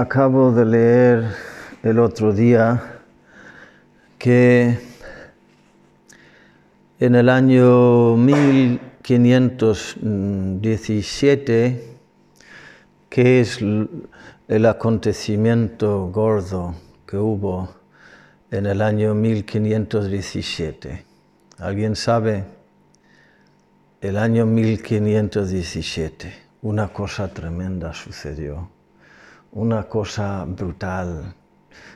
acabo de leer el otro día que en el año 1517, que es el acontecimiento gordo que hubo en el año 1517. ¿Alguien sabe? El año 1517, una cosa tremenda sucedió, una cosa brutal,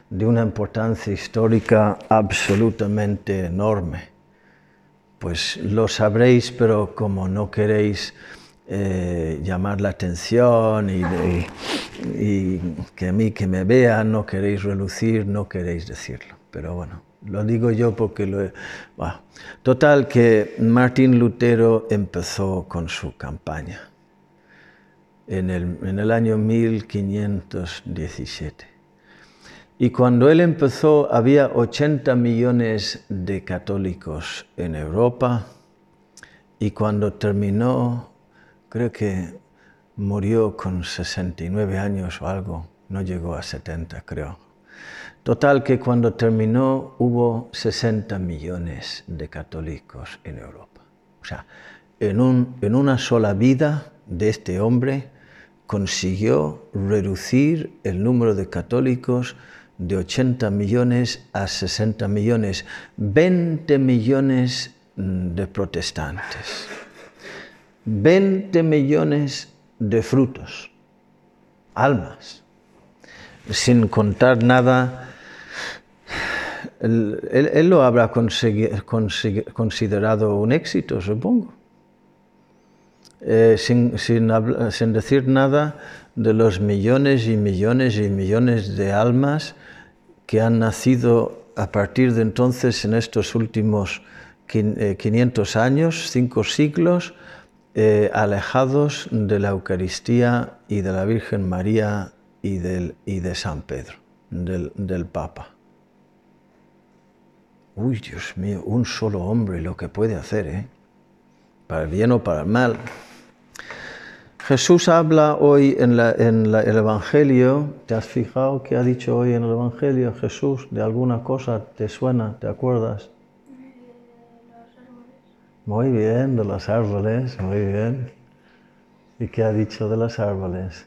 de una importancia histórica absolutamente enorme. Pues lo sabréis, pero como no queréis eh, llamar la atención y, que a mí que me vean, no queréis relucir, no queréis decirlo. Pero bueno, lo digo yo porque lo he... Total que Martín Lutero empezó con su campaña en el, en el año 1517. Y cuando él empezó había 80 millones de católicos en Europa y cuando terminó creo que murió con 69 años o algo, no llegó a 70 creo. Total que cuando terminó hubo 60 millones de católicos en Europa. O sea, en, un, en una sola vida de este hombre consiguió reducir el número de católicos de 80 millones a 60 millones, 20 millones de protestantes. 20 millones de frutos, almas, sin contar nada. Él, lo habrá considerado un éxito, supongo, eh, sin, sin decir nada de los millones y millones y millones de almas que han nacido a partir de entonces en estos últimos 500 eh, años, cinco siglos, eh, alejados de la Eucaristía y de la Virgen María y, del, y de San Pedro, del, del, Papa. Uy, Dios mío, un solo hombre lo que puede hacer, ¿eh? Para el bien o para el mal. Jesús habla hoy en, la, el Evangelio. ¿Te has fijado qué ha dicho hoy en el Evangelio Jesús? ¿De alguna cosa te suena? ¿Te acuerdas? Muy bien, de los árboles, muy bien. ¿Y qué ha dicho de los árboles?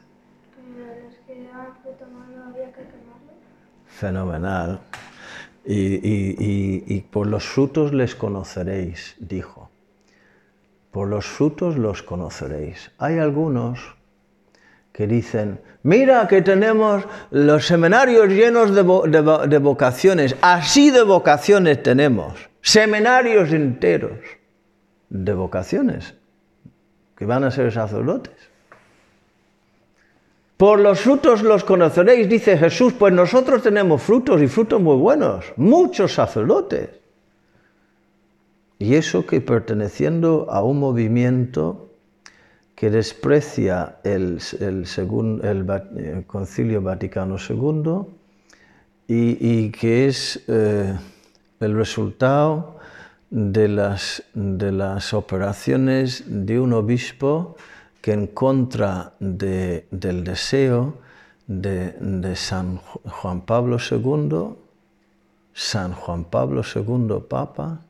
Fenomenal. Y, y, por los frutos les conoceréis, dijo. Por los frutos los conoceréis. Hay algunos que dicen, mira que tenemos los seminarios llenos de, de vocaciones, así de vocaciones tenemos, seminarios enteros de vocaciones, que van a ser sacerdotes. Por los frutos los conoceréis, dice Jesús, pues nosotros tenemos frutos y frutos muy buenos, muchos sacerdotes. Y eso que perteneciendo a un movimiento que desprecia el, el, Concilio Vaticano II y, que es eh, el resultado de las, de las operaciones de un obispo que en contra de, del deseo de, de, San Juan Pablo II, San Juan Pablo II Papa,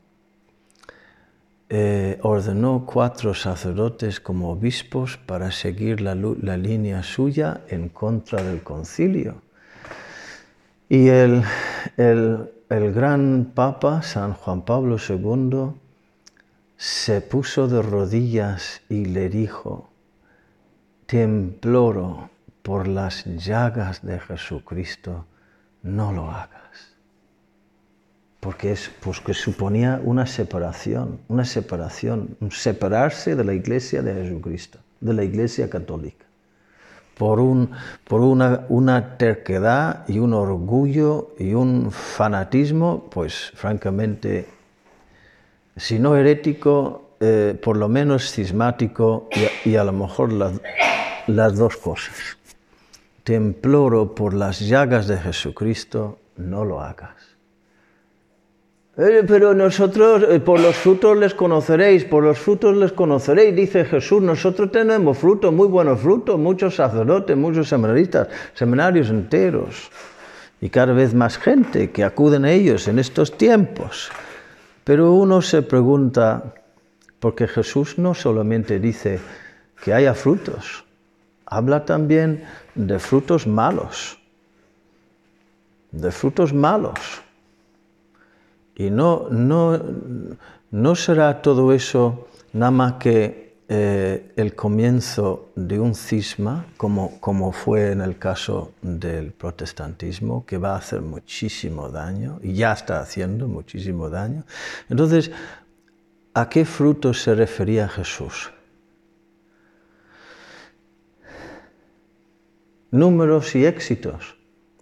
eh, ordenó cuatro sacerdotes como obispos para seguir la, línea suya en contra del concilio. Y el, el, el gran Papa San Juan Pablo II se puso de rodillas y le dijo, te imploro por las llagas de Jesucristo, no lo hagas. Porque, es, pues que suponía una separación, una separación, un separarse de la iglesia de Jesucristo, de la iglesia católica por, un, por una, una, terquedad y un orgullo y un fanatismo, pues francamente, si no herético, eh, por lo menos cismático y, y a lo mejor las, las dos cosas. Te imploro por las llagas de Jesucristo, no lo hagas. Pero nosotros, eh, por los frutos les conoceréis, por los frutos les conoceréis, dice Jesús. Nosotros tenemos frutos, muy buenos frutos, muchos sacerdotes, muchos seminaristas, seminarios enteros. Y cada vez más gente que acuden a ellos en estos tiempos. Pero uno se pregunta, porque Jesús no solamente dice que haya frutos, habla también de frutos malos, de frutos malos. Y no, no, no será todo eso nada más que eh, el comienzo de un cisma, como, como fue en el caso del protestantismo, que va a hacer muchísimo daño, y ya está haciendo muchísimo daño. Entonces, ¿a qué frutos se refería Jesús? Números y éxitos.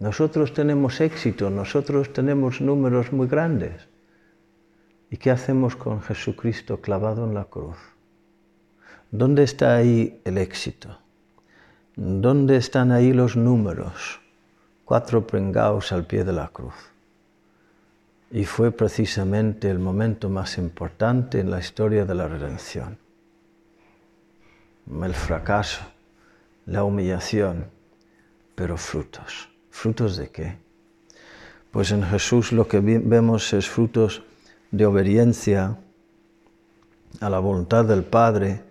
Nosotros tenemos éxito, nosotros tenemos números muy grandes. ¿Y qué hacemos con Jesucristo clavado en la cruz? ¿Dónde está ahí el éxito? ¿Dónde están ahí los números? Cuatro prengaos al pie de la cruz. Y fue precisamente el momento más importante en la historia de la redención. El fracaso, la humillación, pero frutos. ¿Frutos de qué? Pues en Jesús lo que vemos es frutos de obediencia a la voluntad del Padre,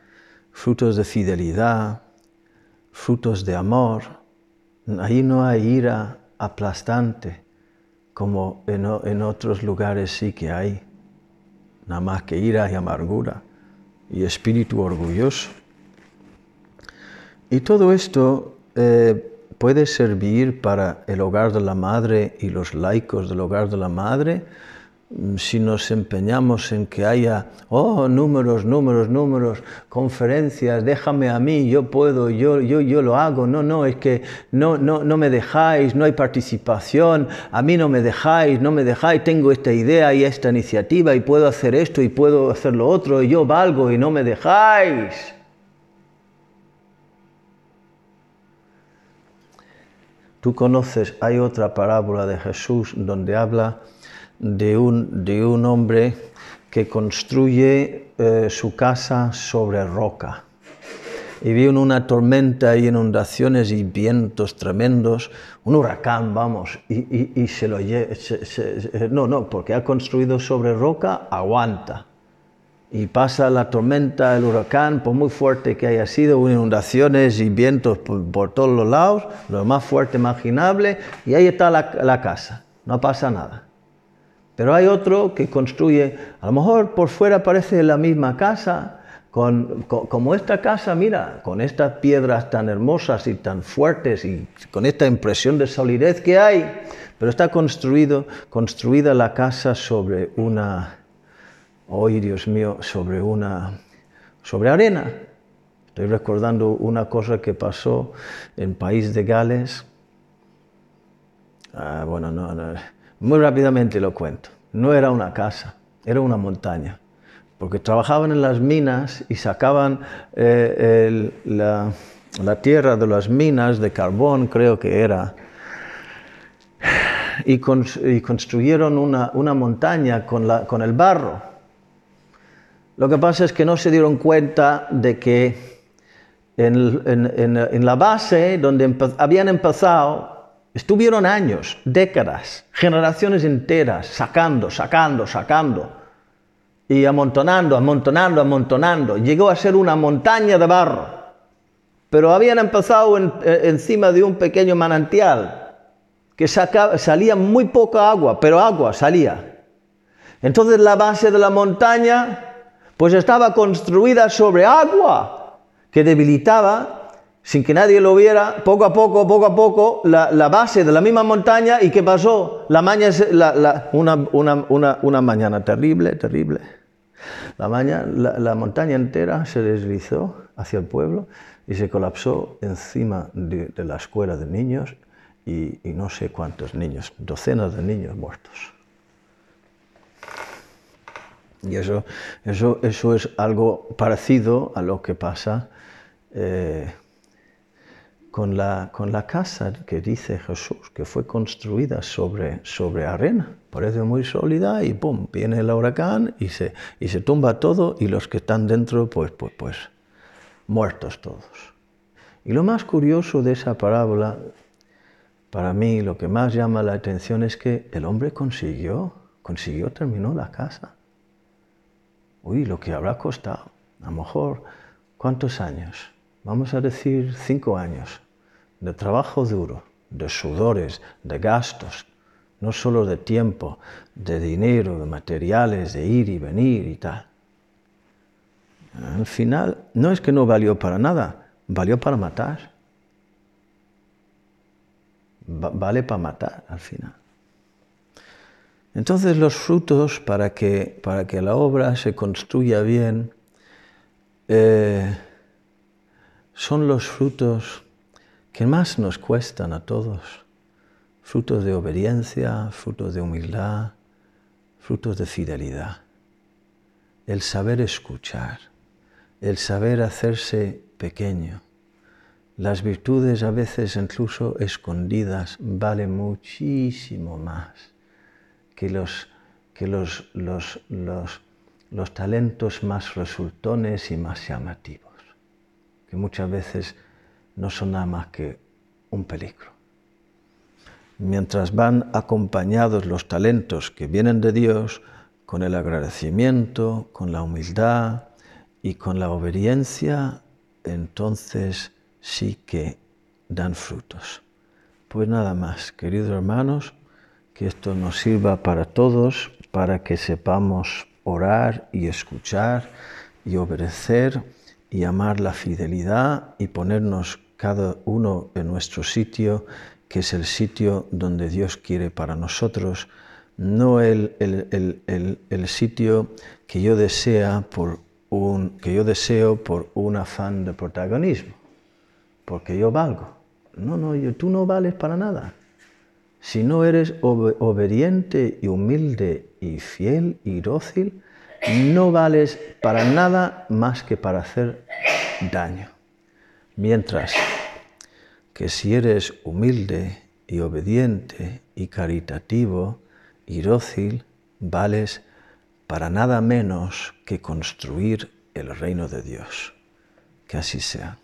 frutos de fidelidad, frutos de amor. Ahí no hay ira aplastante como en, otros lugares sí que hay, nada más que ira y amargura y espíritu orgulloso. Y todo esto eh, puede servir para el hogar de la madre y los laicos del hogar de la madre mm, si nos empeñamos en que haya, oh, números, números, números, conferencias, déjame a mí, yo puedo, yo, yo, yo lo hago. No, no, es que no, no, no me dejáis, no hay participación, a mí no me dejáis, no me dejáis, tengo esta idea y esta iniciativa y puedo hacer esto y puedo hacer lo otro y yo valgo y no me dejáis. Tú conoces, hay otra parábola de Jesús donde habla de un, de un hombre que construye eh, su casa sobre roca. Y vino una tormenta y inundaciones y vientos tremendos, un huracán, vamos, y, se lo lleva. No, no, porque ha construido sobre roca, aguanta y pasa la tormenta, el huracán, por muy fuerte que haya sido, inundaciones y vientos por, todos los lados, lo más fuerte imaginable, y ahí está la, casa, no pasa nada. Pero hay otro que construye, a lo mejor por fuera parece la misma casa, con, como esta casa, mira, con estas piedras tan hermosas y tan fuertes y con esta impresión de solidez que hay, pero está construido, construida la casa sobre una hoy, Dios mío, sobre una, sobre arena. Estoy recordando una cosa que pasó en País de Gales. Ah, bueno, no, muy rápidamente lo cuento. No era una casa, era una montaña. Porque trabajaban en las minas y sacaban eh, la, tierra de las minas de carbón, creo que era, y, construyeron una, montaña con, con el barro lo que pasa es que no se dieron cuenta de que en, la base donde habían empezado, estuvieron años, décadas, generaciones enteras, sacando, sacando, sacando, y amontonando, amontonando, amontonando. Llegó a ser una montaña de barro, pero habían empezado eh, encima de un pequeño manantial que salía muy poca agua, pero agua salía. Entonces la base de la montaña pues estaba construida sobre agua que debilitaba, sin que nadie lo viera, poco a poco, poco a poco, la, base de la misma montaña. ¿Y qué pasó? La una, mañana terrible, terrible. La, la, montaña entera se deslizó hacia el pueblo y se colapsó encima de, la escuela de niños y no sé cuántos niños, docenas de niños muertos. Y eso, eso, eso es algo parecido a lo que pasa eh, con la, con la casa que dice Jesús, que fue construida sobre, sobre arena. Parece muy sólida y ¡pum! Viene el huracán y se, y se tumba todo y los que están dentro, pues, pues, pues, muertos todos. Y lo más curioso de esa parábola, para mí, lo que más llama la atención es que el hombre consiguió, consiguió, terminó la casa. Uy, lo que habrá costado. A lo mejor, ¿cuántos años? Vamos a decir cinco años de trabajo duro, de sudores, de gastos, no solo de tiempo, de dinero, de materiales, de ir y venir y tal. Al final, no es que no valió para nada, valió para matar. vale para matar al final. Entonces los frutos para que, para que la obra se construya bien eh, son los frutos que más nos cuestan a todos. Frutos de obediencia, frutos de humildad, frutos de fidelidad. El saber escuchar, el saber hacerse pequeño. Las virtudes a veces incluso escondidas valen muchísimo más que los, que los, los, los talentos más resultones y más llamativos, que muchas veces no son nada más que un peligro. Mientras van acompañados los talentos que vienen de Dios con el agradecimiento, con la humildad y con la obediencia, entonces sí que dan frutos. Pues nada más, queridos hermanos, que esto nos sirva para todos, para que sepamos orar y escuchar y obedecer y amar la fidelidad y ponernos cada uno en nuestro sitio, que es el sitio donde Dios quiere para nosotros, no el, el, sitio que yo, desea por un, que yo deseo por un afán de protagonismo, porque yo valgo. No, no, tú no vales para nada. Si no eres obediente y humilde y fiel y dócil, no vales para nada más que para hacer daño. Mientras que si eres humilde y obediente y caritativo y dócil, vales para nada menos que construir el reino de Dios. Que así sea.